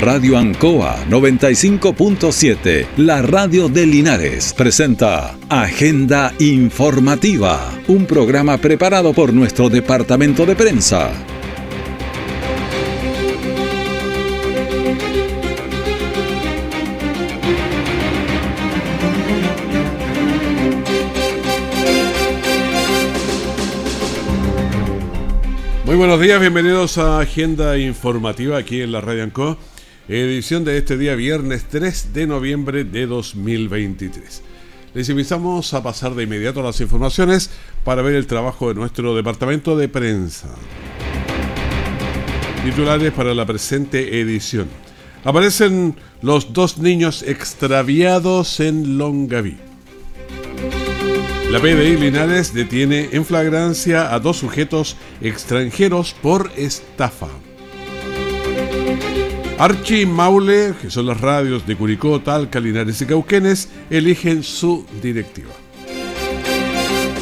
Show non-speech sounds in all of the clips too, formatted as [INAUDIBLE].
Radio Ancoa 95.7, la radio de Linares, presenta Agenda Informativa, un programa preparado por nuestro departamento de prensa. Muy buenos días, bienvenidos a Agenda Informativa aquí en la Radio Anco, edición de este día viernes 3 de noviembre de 2023. Les invitamos a pasar de inmediato a las informaciones para ver el trabajo de nuestro departamento de prensa. Titulares para la presente edición. Aparecen los dos niños extraviados en Longaví. La PDI Linares detiene en flagrancia a dos sujetos extranjeros por estafa. Archi Maule, que son las radios de Curicó, Talca, Linares y Cauquenes, eligen su directiva.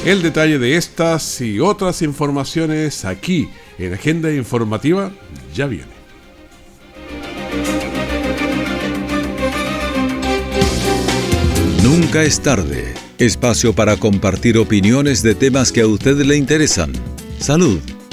El detalle de estas y otras informaciones aquí en Agenda Informativa ya viene. Nunca es tarde Espacio para compartir opiniones de temas que a usted le interesan. Salud,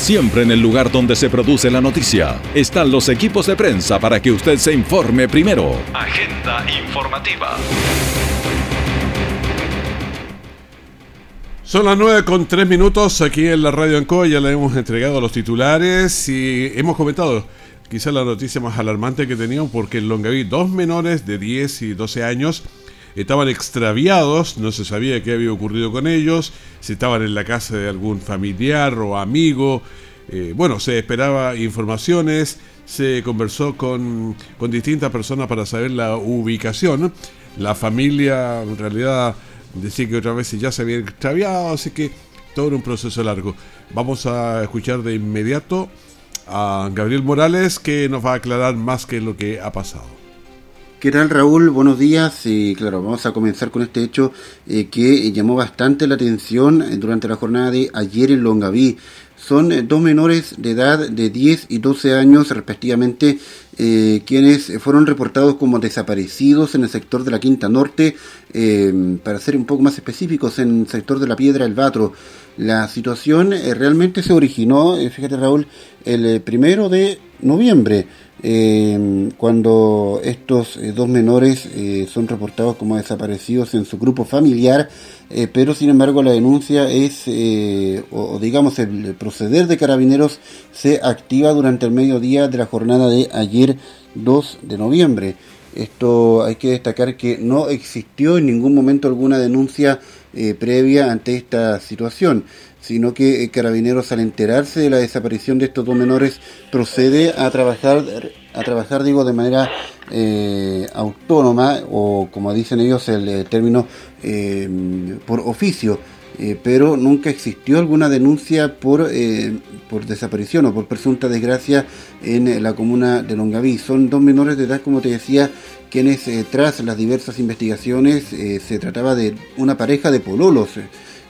Siempre en el lugar donde se produce la noticia están los equipos de prensa para que usted se informe primero. Agenda informativa. Son las 9 con 3 minutos aquí en la Radio Ancoa, ya le hemos entregado a los titulares y hemos comentado quizá la noticia más alarmante que teníamos porque en Longaví dos menores de 10 y 12 años estaban extraviados, no se sabía qué había ocurrido con ellos, si estaban en la casa de algún familiar o amigo. Eh, bueno, se esperaba informaciones, se conversó con, con distintas personas para saber la ubicación. La familia en realidad decía que otra vez ya se habían extraviado, así que todo era un proceso largo. Vamos a escuchar de inmediato a Gabriel Morales que nos va a aclarar más que lo que ha pasado. ¿Qué tal Raúl? Buenos días. Y claro, vamos a comenzar con este hecho eh, que llamó bastante la atención eh, durante la jornada de ayer en Longaví. Son eh, dos menores de edad de 10 y 12 años respectivamente quienes fueron reportados como desaparecidos en el sector de la Quinta Norte, para ser un poco más específicos, en el sector de la Piedra del Batro. La situación realmente se originó, fíjate Raúl, el primero de noviembre. Eh, cuando estos eh, dos menores eh, son reportados como desaparecidos en su grupo familiar, eh, pero sin embargo la denuncia es, o, digamos el proceder de carabineros se activa durante el mediodía de la jornada de ayer 2 de noviembre. Esto hay que destacar que no existió en ningún momento alguna denuncia previa ante esta situación sino que eh, Carabineros al enterarse de la desaparición de estos dos menores procede a trabajar, a trabajar digo, de manera eh, autónoma o como dicen ellos el, eh, término por oficio. pero nunca existió alguna denuncia por, por desaparición o por presunta desgracia en la comuna de Longaví. Son dos menores de edad, como te decía, quienes tras las diversas investigaciones se trataba de una pareja de pololos.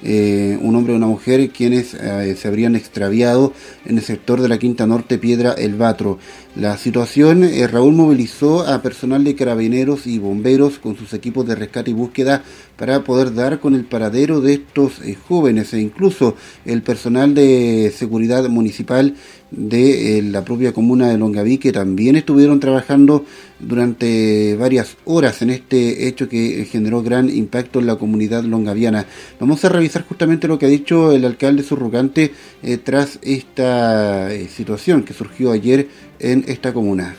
Eh, un hombre y una mujer quienes eh, se habrían extraviado en el sector de la Quinta Norte Piedra El Batro. La situación, eh, Raúl movilizó a personal de carabineros y bomberos con sus equipos de rescate y búsqueda para poder dar con el paradero de estos jóvenes e incluso el personal de seguridad municipal de eh, la propia comuna de Longaví, que también estuvieron trabajando durante varias horas en este hecho que generó gran impacto en la comunidad longaviana. Vamos a revisar justamente lo que ha dicho el alcalde surrogante eh, tras esta eh, situación que surgió ayer en esta comuna.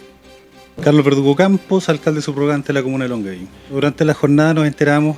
Carlos Verdugo Campos, alcalde subrogante de la comuna de Longaví. Durante la jornada nos enteramos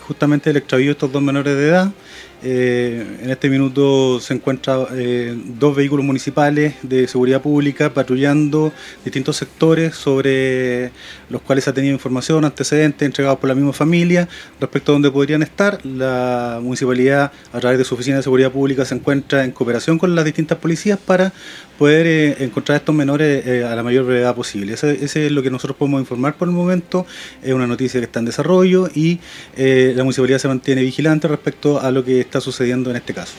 justamente del extravío de estos dos menores de edad Eh, en este minuto se encuentran eh, dos vehículos municipales de seguridad pública patrullando distintos sectores sobre los cuales se ha tenido información, antecedentes entregados por la misma familia respecto a dónde podrían estar. La municipalidad, a través de su oficina de seguridad pública, se encuentra en cooperación con las distintas policías para poder eh, encontrar a estos menores a la mayor brevedad posible. Ese, es lo que nosotros podemos informar por el momento. Es una noticia que está en desarrollo y la municipalidad se mantiene vigilante respecto a lo que está sucediendo en este caso.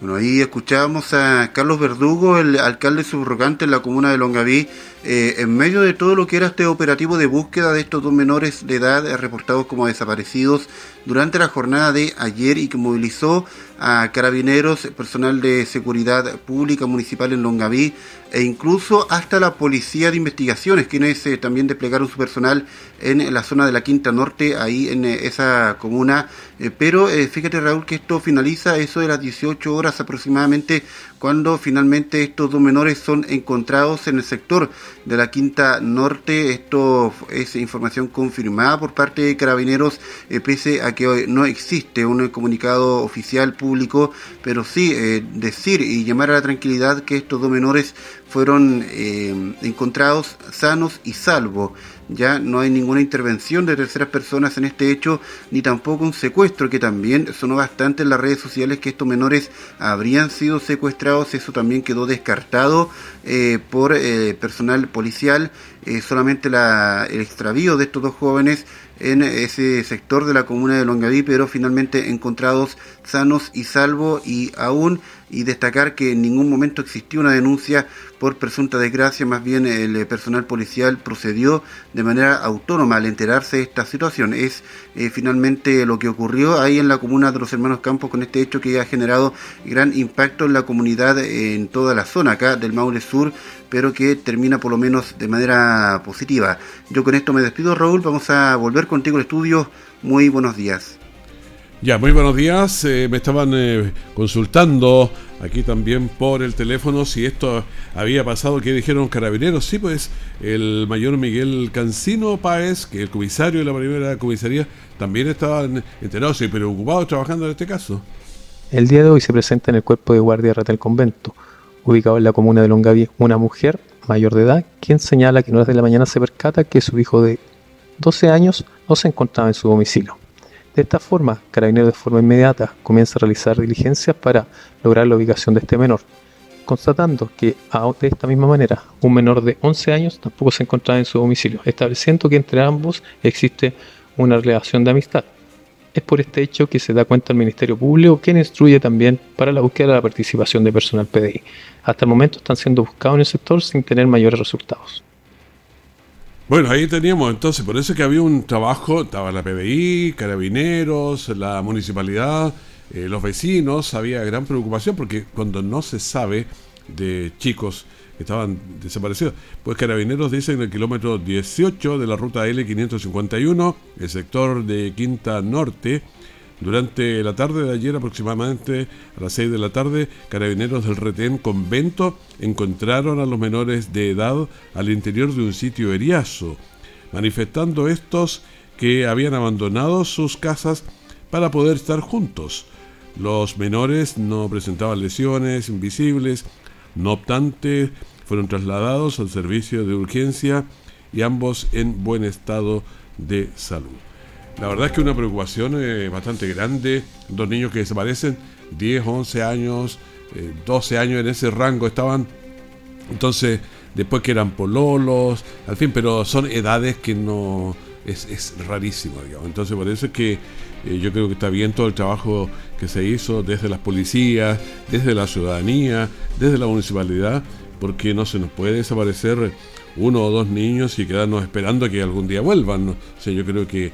Bueno, ahí escuchábamos a Carlos Verdugo, el alcalde subrogante en la comuna de Longaví, eh, en medio de todo lo que era este operativo de búsqueda de estos dos menores de edad reportados como desaparecidos durante la jornada de ayer y que movilizó a carabineros, personal de seguridad pública municipal en Longaví e incluso hasta la policía de investigaciones, quienes eh, también desplegaron su personal en, la zona de la Quinta Norte, ahí en eh, esa comuna. Eh, pero fíjate Raúl que esto finaliza eso de las 18 horas aproximadamente cuando finalmente estos dos menores son encontrados en el sector de la Quinta Norte. Esto es información confirmada por parte de Carabineros, pese a que hoy no existe un comunicado oficial público, pero sí decir y llamar a la tranquilidad que estos dos menores fueron eh, encontrados sanos y salvos. Ya no hay ninguna intervención de terceras personas en este hecho, ni tampoco un secuestro, que también sonó bastante en las redes sociales que estos menores habrían sido secuestrados. Eso también quedó descartado eh, por eh, personal policial. solamente el extravío de estos dos jóvenes en ese sector de la comuna de Longaví, pero finalmente encontrados sanos y salvos y aún y destacar que en ningún momento existió una denuncia por presunta desgracia, más bien el eh, personal policial procedió de manera autónoma al enterarse de esta situación. Es eh, finalmente lo que ocurrió ahí en la comuna de los hermanos Campos con este hecho que ha generado gran impacto en la comunidad en toda la zona acá del Maule Sur, pero que termina por lo menos de manera positiva. Yo con esto me despido, Raúl, vamos a volver contigo al estudio. Muy buenos días. Ya, muy buenos días. Eh, me estaban eh, consultando aquí también por el teléfono si esto había pasado, ¿qué dijeron carabineros? Sí, pues el mayor Miguel Cancino Páez, que el comisario de la primera comisaría, también estaban enterados y preocupados trabajando en este caso. El día de hoy se presenta en el cuerpo de guardia del convento, ubicado en la comuna de Longaví, una mujer mayor de edad, quien señala que en horas de la mañana se percata que su hijo de 12 años no se encontraba en su domicilio. De esta forma, Carabineros de forma inmediata comienza a realizar diligencias para lograr la ubicación de este menor, constatando que de esta misma manera un menor de 11 años tampoco se encontraba en su domicilio, estableciendo que entre ambos existe una relación de amistad. Es por este hecho que se da cuenta el Ministerio Público, quien instruye también para la búsqueda de la participación de personal PDI. Hasta el momento están siendo buscados en el sector sin tener mayores resultados. Bueno, ahí teníamos entonces, por eso que había un trabajo, estaba la PBI, carabineros, la municipalidad, eh, los vecinos, había gran preocupación porque cuando no se sabe de chicos que estaban desaparecidos, pues carabineros dicen en el kilómetro 18 de la ruta L551, el sector de Quinta Norte, durante la tarde de ayer, aproximadamente a las 6 de la tarde, carabineros del retén convento encontraron a los menores de edad al interior de un sitio eriazo, manifestando estos que habían abandonado sus casas para poder estar juntos. Los menores no presentaban lesiones invisibles, no obstante, fueron trasladados al servicio de urgencia y ambos en buen estado de salud. La verdad es que una preocupación eh, bastante grande. Dos niños que desaparecen, 10, 11 años, 12 eh, años en ese rango estaban. Entonces, después que eran pololos, al fin, pero son edades que no. Es, rarísimo, digamos. Entonces, por eso es que eh, yo creo que está bien todo el trabajo que se hizo desde las policías, desde la ciudadanía, desde la municipalidad, porque no se nos puede desaparecer uno o dos niños y quedarnos esperando que algún día vuelvan. O sea, yo creo que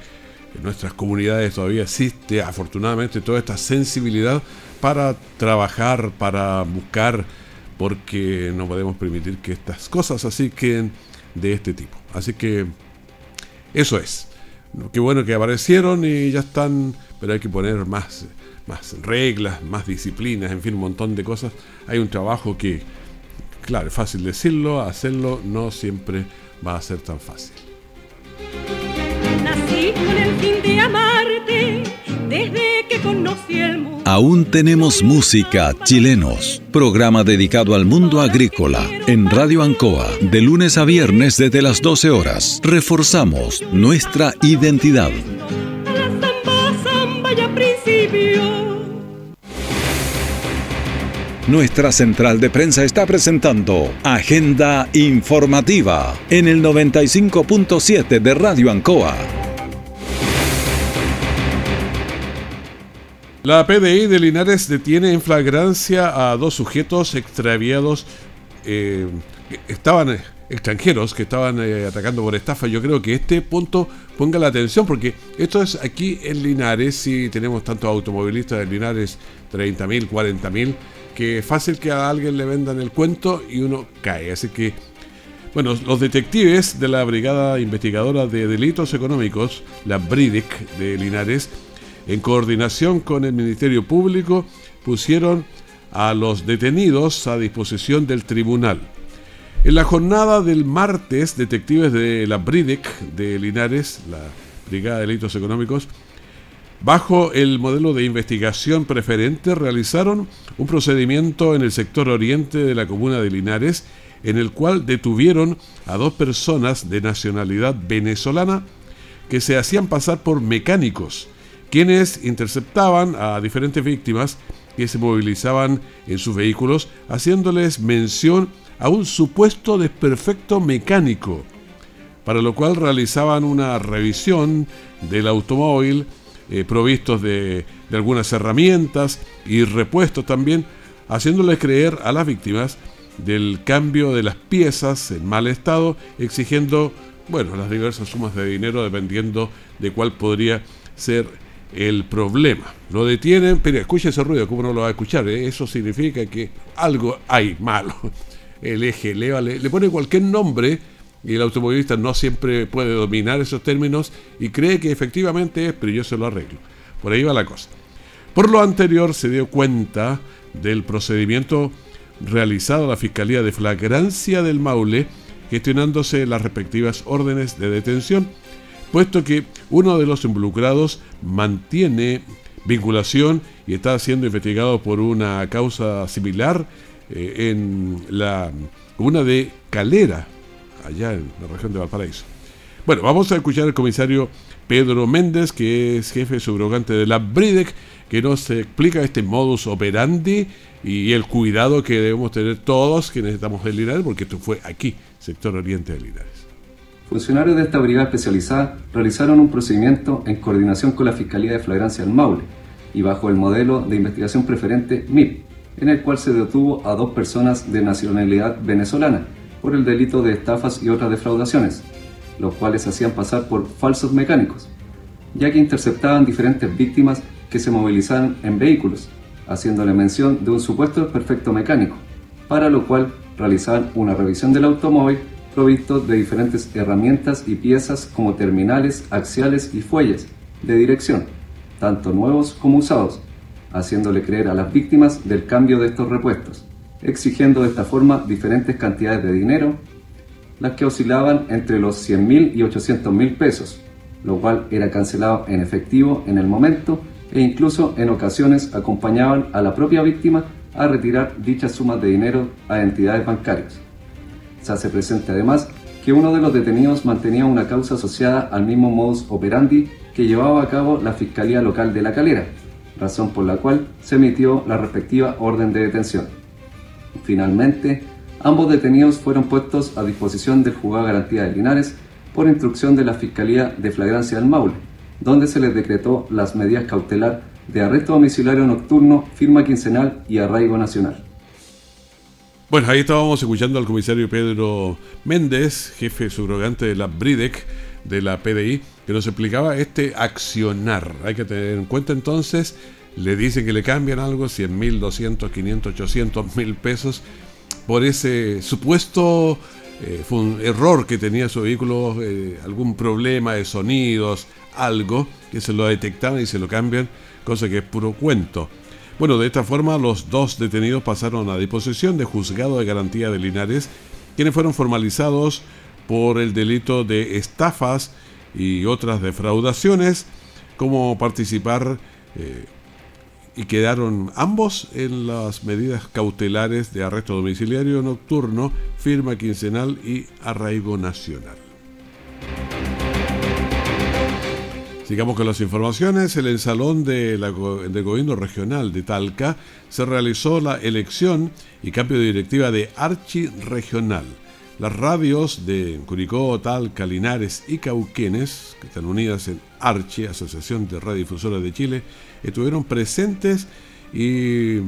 en nuestras comunidades todavía existe afortunadamente toda esta sensibilidad para trabajar, para buscar, porque no podemos permitir que estas cosas así queden de este tipo. Así que eso es. Qué bueno que aparecieron y ya están, pero hay que poner más, más reglas, más disciplinas, en fin, un montón de cosas. Hay un trabajo que, claro, es fácil decirlo, hacerlo no siempre va a ser tan fácil con el fin de amarte, desde que conocí el mundo. Aún tenemos música, chilenos. Programa dedicado al mundo agrícola en Radio Ancoa, de lunes a viernes desde las 12 horas. Reforzamos nuestra identidad. Nuestra central de prensa está presentando Agenda Informativa en el 95.7 de Radio Ancoa. La PDI de Linares detiene en flagrancia a dos sujetos extraviados. Eh, estaban extranjeros que estaban eh, atacando por estafa. Yo creo que este punto ponga la atención porque esto es aquí en Linares. Si tenemos tantos automovilistas de Linares, 30.000, 40.000 que es fácil que a alguien le vendan el cuento y uno cae. Así que, bueno, los detectives de la Brigada Investigadora de Delitos Económicos, la BRIDIC de Linares, en coordinación con el Ministerio Público, pusieron a los detenidos a disposición del tribunal. En la jornada del martes, detectives de la BRIDIC de Linares, la Brigada de Delitos Económicos, Bajo el modelo de investigación preferente realizaron un procedimiento en el sector oriente de la comuna de Linares en el cual detuvieron a dos personas de nacionalidad venezolana que se hacían pasar por mecánicos, quienes interceptaban a diferentes víctimas que se movilizaban en sus vehículos, haciéndoles mención a un supuesto desperfecto mecánico, para lo cual realizaban una revisión del automóvil eh, provistos de, algunas herramientas y repuestos también, haciéndoles creer a las víctimas del cambio de las piezas en mal estado, exigiendo, bueno, las diversas sumas de dinero dependiendo de cuál podría ser el problema. Lo detienen, pero escucha ese ruido, ¿cómo no lo va a escuchar? Eh? Eso significa que algo hay malo. [LAUGHS] El eje le, le pone cualquier nombre y el automovilista no siempre puede dominar esos términos y cree que efectivamente es, pero yo se lo arreglo. Por ahí va la cosa. Por lo anterior se dio cuenta del procedimiento realizado a la Fiscalía de Flagrancia del Maule, gestionándose las respectivas órdenes de detención, puesto que uno de los involucrados mantiene vinculación y está siendo investigado por una causa similar eh, en la comuna de Calera, allá en la región de Valparaíso. Bueno, vamos a escuchar al comisario Pedro Méndez, que es jefe subrogante de la BRIDEC, que nos explica este modus operandi y el cuidado que debemos tener todos quienes estamos en Linares, porque esto fue aquí, sector oriente de Linares. Funcionarios de esta brigada especializada realizaron un procedimiento en coordinación con la Fiscalía de Flagrancia del Maule y bajo el modelo de investigación preferente MIP, en el cual se detuvo a dos personas de nacionalidad venezolana, por el delito de estafas y otras defraudaciones, los cuales hacían pasar por falsos mecánicos, ya que interceptaban diferentes víctimas que se movilizaban en vehículos, haciéndole mención de un supuesto perfecto mecánico, para lo cual realizaban una revisión del automóvil provisto de diferentes herramientas y piezas como terminales, axiales y fuelles de dirección, tanto nuevos como usados, haciéndole creer a las víctimas del cambio de estos repuestos exigiendo de esta forma diferentes cantidades de dinero, las que oscilaban entre los 100 mil y 800 mil pesos, lo cual era cancelado en efectivo en el momento e incluso en ocasiones acompañaban a la propia víctima a retirar dichas sumas de dinero a entidades bancarias. Se hace presente además que uno de los detenidos mantenía una causa asociada al mismo modus operandi que llevaba a cabo la Fiscalía Local de La Calera, razón por la cual se emitió la respectiva orden de detención. Finalmente, ambos detenidos fueron puestos a disposición del juzgado de garantía de Linares por instrucción de la Fiscalía de Flagrancia del Maule, donde se les decretó las medidas cautelar de arresto domiciliario nocturno, firma quincenal y arraigo nacional. Bueno, ahí estábamos escuchando al comisario Pedro Méndez, jefe subrogante de la BRIDEC, de la PDI, que nos explicaba este accionar. Hay que tener en cuenta entonces le dicen que le cambian algo, 100 mil, 200, 500, 800 mil pesos, por ese supuesto eh, fue un error que tenía su vehículo, eh, algún problema de sonidos, algo, que se lo detectaban y se lo cambian, cosa que es puro cuento. Bueno, de esta forma los dos detenidos pasaron a disposición de juzgado de garantía de Linares, quienes fueron formalizados por el delito de estafas y otras defraudaciones, como participar y quedaron ambos en las medidas cautelares de arresto domiciliario nocturno, firma quincenal y arraigo nacional. Sigamos con las informaciones. En el salón de del gobierno regional de Talca se realizó la elección y cambio de directiva de Archi Regional. Las radios de Curicó, Talca, Linares y Cauquenes, que están unidas en Archi, Asociación de Radiodifusoras de Chile, estuvieron presentes y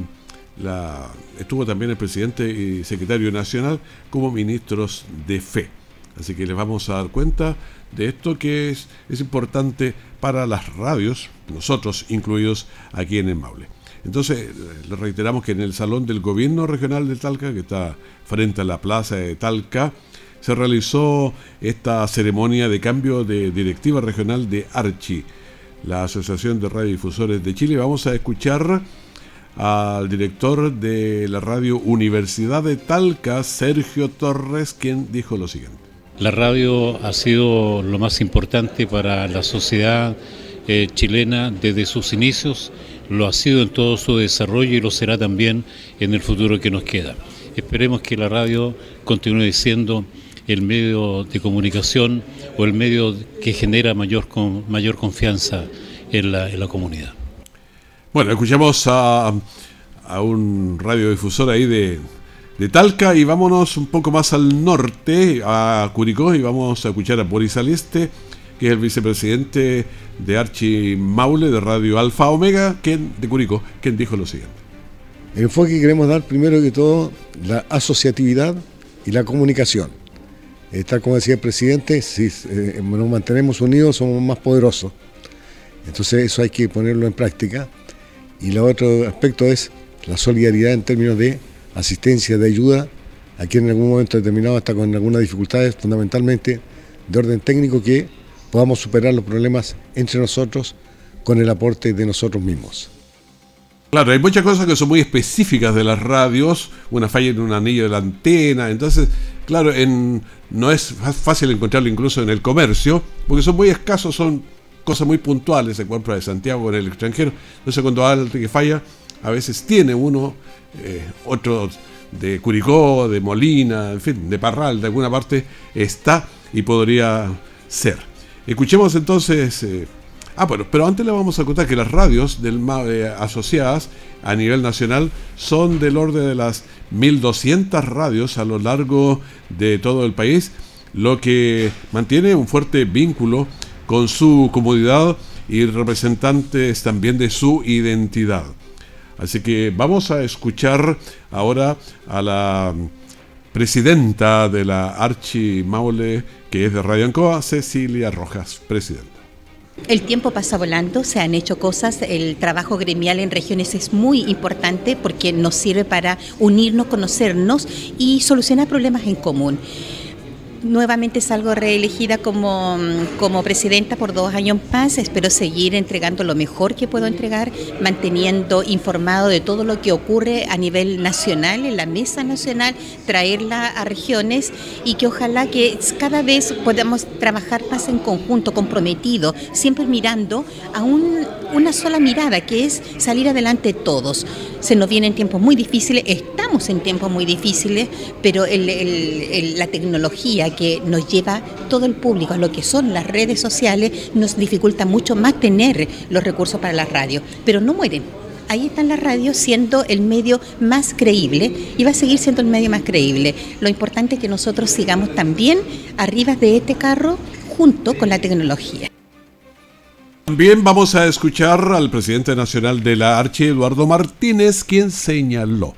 la, estuvo también el presidente y secretario nacional como ministros de fe. Así que les vamos a dar cuenta de esto que es, es importante para las radios, nosotros incluidos aquí en el Maule. Entonces, le reiteramos que en el Salón del Gobierno Regional de Talca, que está frente a la Plaza de Talca, se realizó esta ceremonia de cambio de directiva regional de Archi, la Asociación de Radiodifusores de Chile. Vamos a escuchar al director de la radio Universidad de Talca, Sergio Torres, quien dijo lo siguiente. La radio ha sido lo más importante para la sociedad eh, chilena desde sus inicios, lo ha sido en todo su desarrollo y lo será también en el futuro que nos queda. Esperemos que la radio continúe siendo el medio de comunicación o el medio que genera mayor, mayor confianza en la, en la comunidad. Bueno, escuchamos a, a un radiodifusor ahí de, de Talca y vámonos un poco más al norte, a Curicó, y vamos a escuchar a Boris Aliste, que es el vicepresidente de Archi Maule de Radio Alfa Omega, quien, de Curicó, quien dijo lo siguiente. El enfoque que queremos dar primero que todo, la asociatividad y la comunicación. Tal como decía el presidente, si eh, nos mantenemos unidos somos más poderosos. Entonces eso hay que ponerlo en práctica. Y el otro aspecto es la solidaridad en términos de asistencia, de ayuda a quien en algún momento determinado está con algunas dificultades, fundamentalmente de orden técnico, que podamos superar los problemas entre nosotros con el aporte de nosotros mismos. Claro, hay muchas cosas que son muy específicas de las radios, una falla en un anillo de la antena, entonces, claro, en, no es fácil encontrarlo incluso en el comercio, porque son muy escasos, son cosas muy puntuales, se encuentra de Santiago en el extranjero, entonces cuando alguien que falla, a veces tiene uno eh, otro de Curicó, de Molina, en fin, de Parral, de alguna parte, está y podría ser. Escuchemos entonces... Eh, ah, bueno, pero antes le vamos a contar que las radios del, eh, asociadas a nivel nacional son del orden de las 1.200 radios a lo largo de todo el país, lo que mantiene un fuerte vínculo con su comodidad y representantes también de su identidad. Así que vamos a escuchar ahora a la presidenta de la Archi Maule, que es de Radio Ancoa, Cecilia Rojas, presidenta. El tiempo pasa volando, se han hecho cosas, el trabajo gremial en regiones es muy importante porque nos sirve para unirnos, conocernos y solucionar problemas en común nuevamente salgo reelegida como, como presidenta por dos años más. Espero seguir entregando lo mejor que puedo entregar, manteniendo informado de todo lo que ocurre a nivel nacional, en la mesa nacional, traerla a regiones y que ojalá que cada vez podamos trabajar más en conjunto, comprometido, siempre mirando a una sola mirada, que es salir adelante todos. Se nos vienen tiempos muy difíciles, estamos en tiempos muy difíciles, pero la tecnología que nos lleva todo el público a lo que son las redes sociales, nos dificulta mucho más tener los recursos para la radio, pero no mueren. Ahí están las radios siendo el medio más creíble y va a seguir siendo el medio más creíble. Lo importante es que nosotros sigamos también arriba de este carro junto con la tecnología. También vamos a escuchar al presidente nacional de la Archi, Eduardo Martínez, quien señaló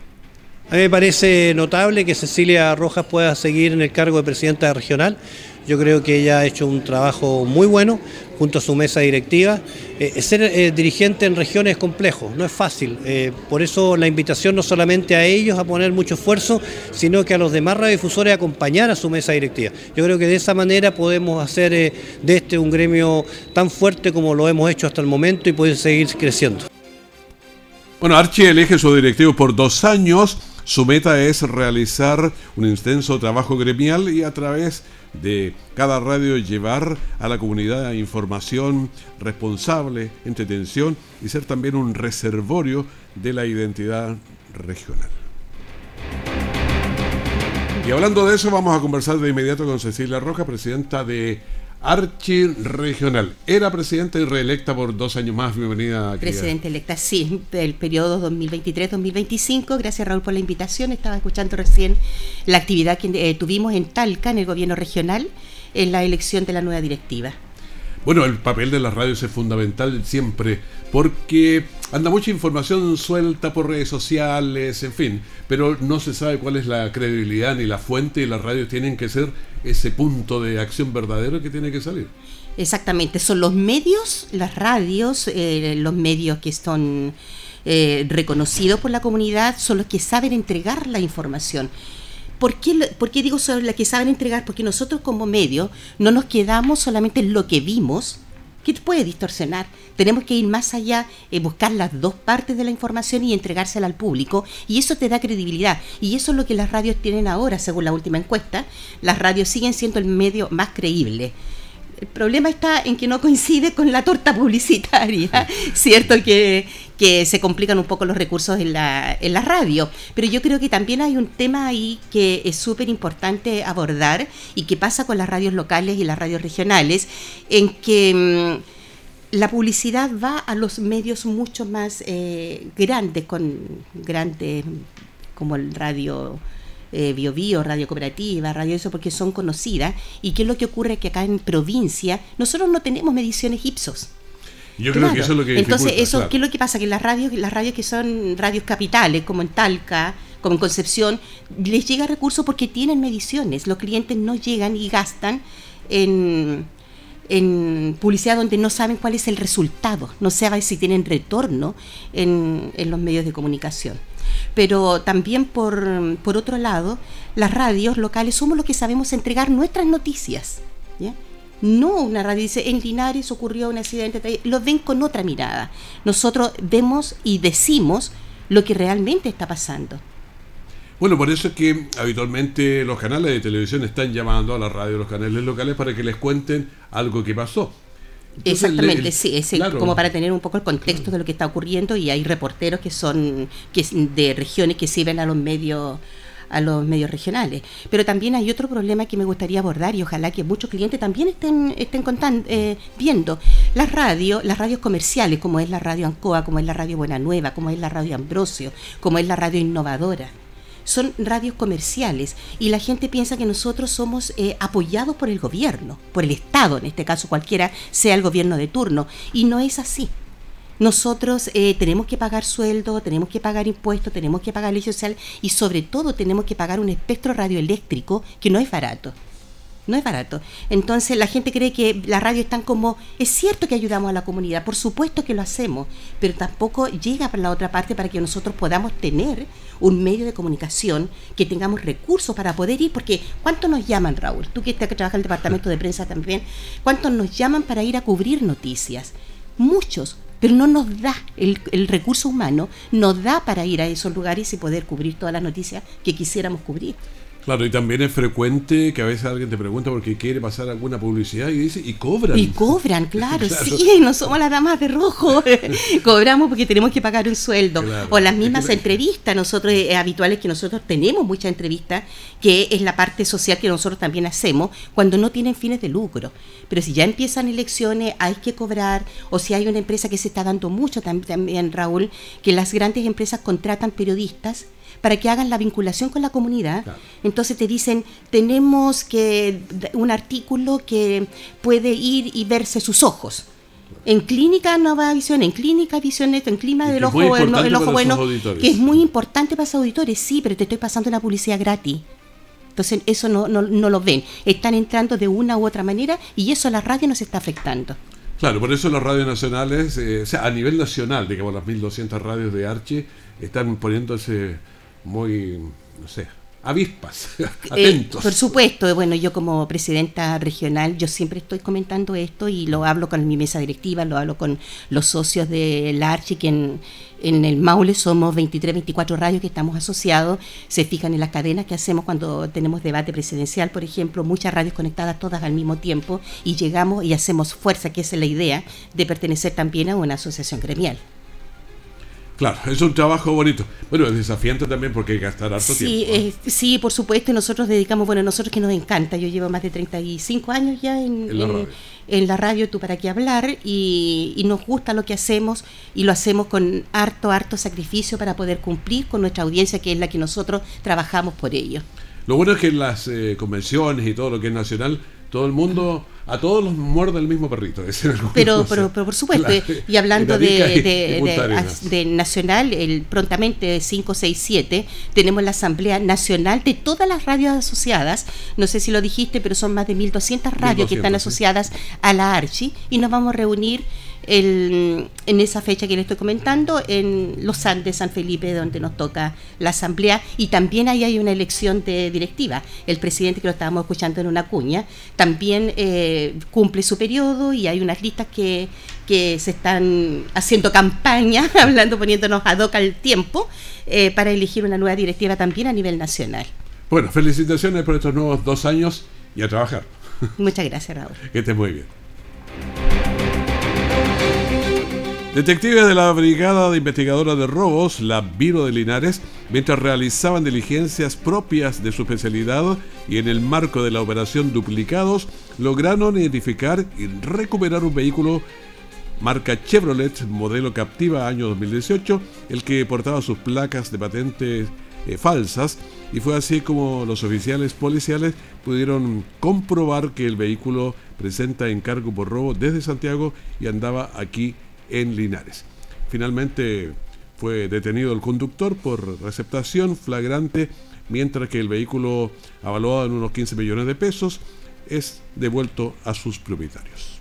a mí me parece notable que Cecilia Rojas pueda seguir en el cargo de presidenta regional. Yo creo que ella ha hecho un trabajo muy bueno junto a su mesa directiva. Eh, ser eh, dirigente en regiones es complejo, no es fácil. Eh, por eso la invitación no solamente a ellos a poner mucho esfuerzo, sino que a los demás radiodifusores a acompañar a su mesa directiva. Yo creo que de esa manera podemos hacer de este un gremio tan fuerte como lo hemos hecho hasta el momento y poder seguir creciendo. Bueno, Archie elige su directivo por dos años Su meta es realizar un intenso trabajo gremial y a través de cada radio llevar a la comunidad información responsable, entretención y ser también un reservorio de la identidad regional. Y hablando de eso, vamos a conversar de inmediato con Cecilia Roja, presidenta de Regional. Era presidenta y reelecta por dos años más. Bienvenida. Presidenta electa, sí, del periodo 2023-2025. Gracias Raúl por la invitación. Estaba escuchando recién la actividad que eh, tuvimos en Talca, en el gobierno regional, en la elección de la nueva directiva. Bueno, el papel de las radios es fundamental siempre, porque anda mucha información suelta por redes sociales, en fin, pero no se sabe cuál es la credibilidad ni la fuente y las radios tienen que ser ese punto de acción verdadero que tiene que salir. Exactamente, son los medios, las radios, eh, los medios que son eh, reconocidos por la comunidad, son los que saben entregar la información. ¿Por qué, digo sobre la que saben entregar? Porque nosotros como medio no nos quedamos solamente en lo que vimos, que puede distorsionar. Tenemos que ir más allá, eh, buscar las dos partes de la información y entregársela al público. Y eso te da credibilidad. Y eso es lo que las radios tienen ahora, según la última encuesta. Las radios siguen siendo el medio más creíble. El problema está en que no coincide con la torta publicitaria, ¿cierto? Que, se complican un poco los recursos en la, en la radio. Pero yo creo que también hay un tema ahí que es súper importante abordar y que pasa con las radios locales y las radios regionales, en que mm, la publicidad va a los medios mucho más eh, grandes, con grandes como el radio eh, Bio, Bio, Radio Cooperativa, Radio Eso, porque son conocidas. ¿Y qué es lo que ocurre? Que acá en provincia nosotros no tenemos mediciones Ipsos. Yo creo que eso es lo que Entonces, eso, ¿qué es lo que pasa? Que las radios, las radios que son radios capitales, como en Talca, como en Concepción, les llega recursos porque tienen mediciones. Los clientes no llegan y gastan en, en publicidad donde no saben cuál es el resultado, no saben si tienen retorno en, en los medios de comunicación pero también por, por otro lado, las radios locales somos los que sabemos entregar nuestras noticias. No una radio dice, en Linares ocurrió un accidente, lo ven con otra mirada. Nosotros vemos y decimos lo que realmente está pasando. Bueno, por eso es que habitualmente los canales de televisión están llamando a la radio, los canales locales, para que les cuenten algo que pasó. Exactamente, sí, es como para tener un poco el contexto de lo que está ocurriendo y hay reporteros que son que de regiones que sirven a los medios a los medios regionales. Pero también hay otro problema que me gustaría abordar y ojalá que muchos clientes también estén, estén contando, eh, viendo. Las radios, las radios comerciales, como es la radio Ancoa, como es la radio Buena Nueva, como es la radio Ambrosio, como es la radio Innovadora son radios comerciales y la gente piensa que nosotros somos eh, apoyados por el gobierno, por el Estado, en este caso cualquiera sea el gobierno de turno, y no es así. Nosotros eh, tenemos que pagar sueldo, tenemos que pagar impuestos, tenemos que pagar ley social y sobre todo tenemos que pagar un espectro radioeléctrico que no es barato no es barato. Entonces la gente cree que la radio están como, es cierto que ayudamos a la comunidad, por supuesto que lo hacemos, pero tampoco llega para la otra parte para que nosotros podamos tener un medio de comunicación, que tengamos recursos para poder ir, porque ¿cuántos nos llaman, Raúl? Tú que, que trabajas en el departamento de prensa también, ¿cuántos nos llaman para ir a cubrir noticias? Muchos, pero no nos da el, el, recurso humano, nos da para ir a esos lugares y poder cubrir todas las noticias que quisiéramos cubrir. Claro, y también es frecuente que a veces alguien te pregunta porque quiere pasar alguna publicidad y dice, y cobran. Y cobran, claro, [LAUGHS] sí, no somos las damas de rojo. [LAUGHS] Cobramos porque tenemos que pagar un sueldo. O las mismas entrevistas, nosotros, es habituales que nosotros tenemos muchas entrevistas, que es la parte social que nosotros también hacemos, cuando no tienen fines de lucro. Pero si ya empiezan elecciones, hay que cobrar, o si hay una empresa que se está dando mucho también, Raúl, que las grandes empresas contratan periodistas para que hagan la vinculación con la comunidad. Entonces te dicen, tenemos que un artículo que puede ir y verse sus ojos. En clínica nueva visión, en clínica visión esto, en clima del ojo, el, ojo bueno, que es muy importante para los auditores, sí, pero te estoy pasando una publicidad gratis. Entonces eso no, no, no lo ven. Están entrando de una u otra manera y eso a la radio nos está afectando. Claro, por eso las radios nacionales, eh, o sea, a nivel nacional, digamos, las 1.200 radios de Arche, están poniéndose muy, no sé, avispas, [LAUGHS] Eh, atentos. por supuesto, bueno, yo como presidenta regional, yo siempre estoy comentando esto y lo hablo con mi mesa directiva, lo hablo con los socios de la Archi, que en, en el Maule somos 23, 24 radios que estamos asociados, se fijan en las cadenas que hacemos cuando tenemos debate presidencial, por ejemplo, muchas radios conectadas todas al mismo tiempo y llegamos y hacemos fuerza, que esa es la idea de pertenecer también a una asociación gremial. Claro, es un trabajo bonito. Bueno, es desafiante también porque hay que gastar harto Sí, tiempo. eh, sí, por supuesto, y nosotros dedicamos, bueno, nosotros que nos encanta, yo llevo más de 35 años ya en, En la en- radio. en la radio, tú para qué hablar, y, y nos gusta lo que hacemos y lo hacemos con harto, harto sacrificio para poder cumplir con nuestra audiencia, que es la que nosotros trabajamos por ello. Lo bueno es que en las eh, convenciones y todo lo que es nacional, todo el mundo, a todos los muerde el mismo perrito. ese Pero, pero, pero por supuesto, y hablando de, de- de- de Nacional, el, prontamente 567, tenemos la Asamblea Nacional de todas las radios asociadas, no sé si lo dijiste, pero son más de 1.200 radios que 1.200, están sí. asociadas a la Archi, y nos vamos a reunir el- en esa fecha que le estoy comentando, en Los Andes, San Felipe, donde nos toca la Asamblea, y también ahí hay una elección de directiva. El presidente, que lo estábamos escuchando en una cuña, también eh, cumple su periodo y hay unas listas que, que se están haciendo campaña, [LAUGHS] hablando, poniéndonos ad hoc al tiempo, eh, para elegir una nueva directiva también a nivel nacional. Bueno, felicitaciones por estos nuevos dos años y a trabajar. Muchas gracias, Raúl. Que estés muy bien. Detectives de la Brigada de Investigadora de Robos, la Viro de Linares, mientras realizaban diligencias propias de su especialidad y en el marco de la operación Duplicados, lograron identificar y recuperar un vehículo marca Chevrolet, modelo Captiva año 2018, el que portaba sus placas de patentes eh, falsas y fue así como los oficiales policiales pudieron comprobar que el vehículo presenta encargo por robo desde Santiago y andaba aquí en Linares. Finalmente fue detenido el conductor por receptación flagrante, mientras que el vehículo, avaluado en unos 15 millones de pesos, es devuelto a sus propietarios.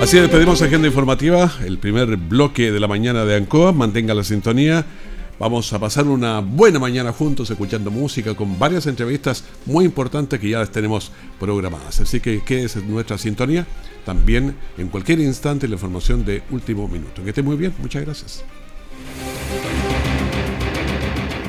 Así despedimos Agenda Informativa, el primer bloque de la mañana de Ancoa. Mantenga la sintonía. Vamos a pasar una buena mañana juntos escuchando música con varias entrevistas muy importantes que ya las tenemos programadas. Así que quédese en nuestra sintonía. También en cualquier instante la información de último minuto. Que esté muy bien. Muchas gracias.